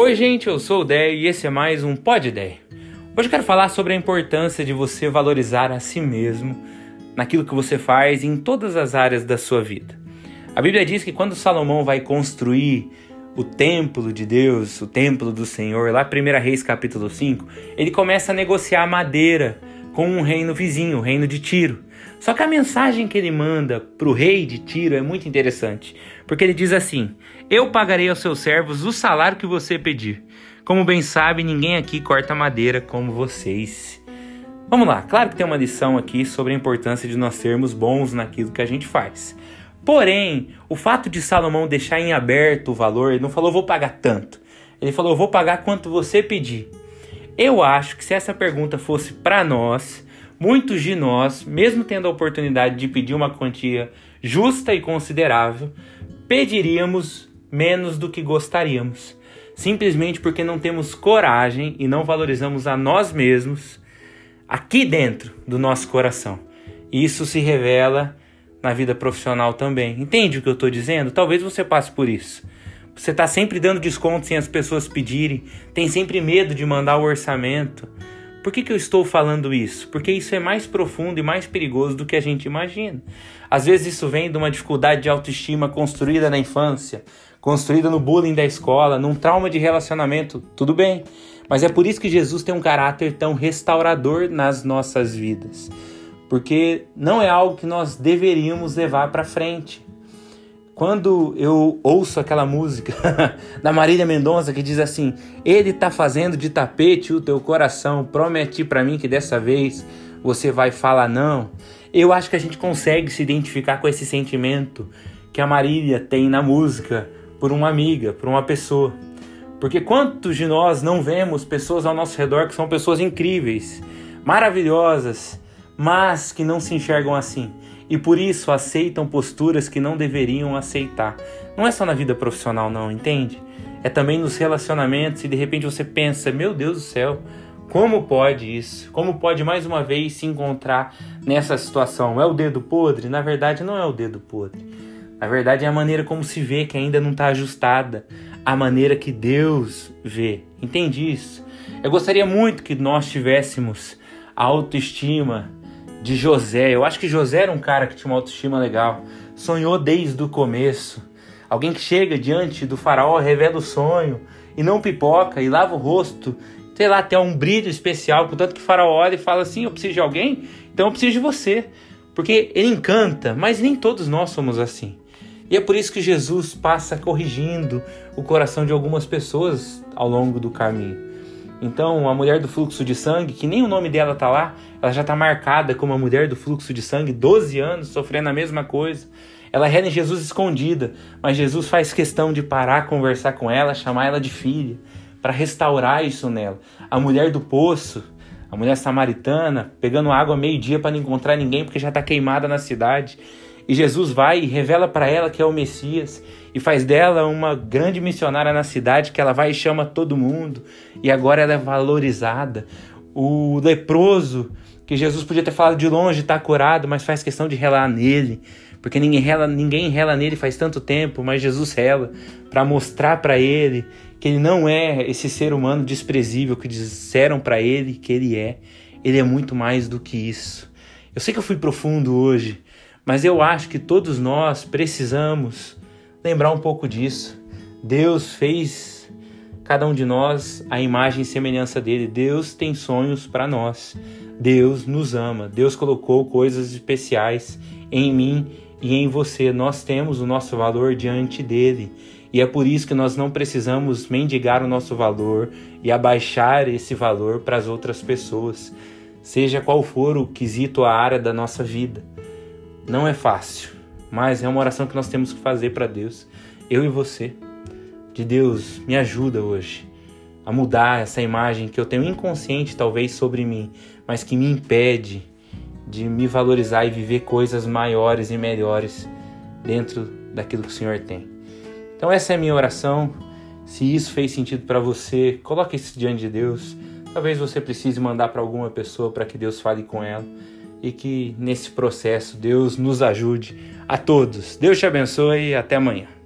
Oi, gente, eu sou o Dé e esse é mais um Pod Dé. Hoje eu quero falar sobre a importância de você valorizar a si mesmo naquilo que você faz em todas as áreas da sua vida. A Bíblia diz que quando Salomão vai construir o templo de Deus, o templo do Senhor, lá 1 Reis capítulo 5, ele começa a negociar madeira com um reino vizinho, o reino de Tiro. Só que a mensagem que ele manda para o rei de Tiro é muito interessante, porque ele diz assim: Eu pagarei aos seus servos o salário que você pedir. Como bem sabe, ninguém aqui corta madeira como vocês. Vamos lá, claro que tem uma lição aqui sobre a importância de nós sermos bons naquilo que a gente faz. Porém, o fato de Salomão deixar em aberto o valor, ele não falou vou pagar tanto. Ele falou vou pagar quanto você pedir. Eu acho que se essa pergunta fosse para nós, muitos de nós, mesmo tendo a oportunidade de pedir uma quantia justa e considerável, pediríamos menos do que gostaríamos, simplesmente porque não temos coragem e não valorizamos a nós mesmos aqui dentro do nosso coração. Isso se revela na vida profissional também. Entende o que eu estou dizendo? Talvez você passe por isso. Você está sempre dando desconto sem as pessoas pedirem, tem sempre medo de mandar o orçamento. Por que, que eu estou falando isso? Porque isso é mais profundo e mais perigoso do que a gente imagina. Às vezes isso vem de uma dificuldade de autoestima construída na infância, construída no bullying da escola, num trauma de relacionamento, tudo bem. Mas é por isso que Jesus tem um caráter tão restaurador nas nossas vidas. Porque não é algo que nós deveríamos levar para frente. Quando eu ouço aquela música da Marília Mendonça que diz assim: Ele tá fazendo de tapete o teu coração, prometi para mim que dessa vez você vai falar não. Eu acho que a gente consegue se identificar com esse sentimento que a Marília tem na música por uma amiga, por uma pessoa. Porque quantos de nós não vemos pessoas ao nosso redor que são pessoas incríveis, maravilhosas, mas que não se enxergam assim? E por isso aceitam posturas que não deveriam aceitar. Não é só na vida profissional, não, entende? É também nos relacionamentos e de repente você pensa: meu Deus do céu, como pode isso? Como pode mais uma vez se encontrar nessa situação? É o dedo podre? Na verdade, não é o dedo podre. Na verdade, é a maneira como se vê que ainda não está ajustada à maneira que Deus vê. Entende isso? Eu gostaria muito que nós tivéssemos a autoestima de José. Eu acho que José era um cara que tinha uma autoestima legal, sonhou desde o começo. Alguém que chega diante do faraó, revela o sonho e não pipoca e lava o rosto, sei lá, tem um brilho especial, portanto que o faraó olha e fala assim: Eu preciso de alguém, então eu preciso de você. Porque ele encanta, mas nem todos nós somos assim. E é por isso que Jesus passa corrigindo o coração de algumas pessoas ao longo do caminho. Então, a mulher do fluxo de sangue, que nem o nome dela tá lá, ela já tá marcada como a mulher do fluxo de sangue, 12 anos sofrendo a mesma coisa. Ela rena em Jesus escondida, mas Jesus faz questão de parar, conversar com ela, chamar ela de filha, para restaurar isso nela. A mulher do poço, a mulher samaritana, pegando água meio-dia para não encontrar ninguém porque já está queimada na cidade. E Jesus vai e revela para ela que é o Messias e faz dela uma grande missionária na cidade que ela vai e chama todo mundo e agora ela é valorizada. O leproso, que Jesus podia ter falado de longe, está curado, mas faz questão de relar nele, porque ninguém rela, ninguém rela nele faz tanto tempo, mas Jesus rela para mostrar para ele que ele não é esse ser humano desprezível que disseram para ele que ele é. Ele é muito mais do que isso. Eu sei que eu fui profundo hoje, mas eu acho que todos nós precisamos lembrar um pouco disso. Deus fez cada um de nós a imagem e semelhança dele. Deus tem sonhos para nós. Deus nos ama. Deus colocou coisas especiais em mim e em você. Nós temos o nosso valor diante dele. E é por isso que nós não precisamos mendigar o nosso valor e abaixar esse valor para as outras pessoas, seja qual for o quesito, a área da nossa vida. Não é fácil, mas é uma oração que nós temos que fazer para Deus, eu e você. De Deus, me ajuda hoje a mudar essa imagem que eu tenho inconsciente talvez sobre mim, mas que me impede de me valorizar e viver coisas maiores e melhores dentro daquilo que o Senhor tem. Então essa é a minha oração. Se isso fez sentido para você, coloque isso diante de Deus. Talvez você precise mandar para alguma pessoa para que Deus fale com ela e que nesse processo Deus nos ajude a todos. Deus te abençoe e até amanhã.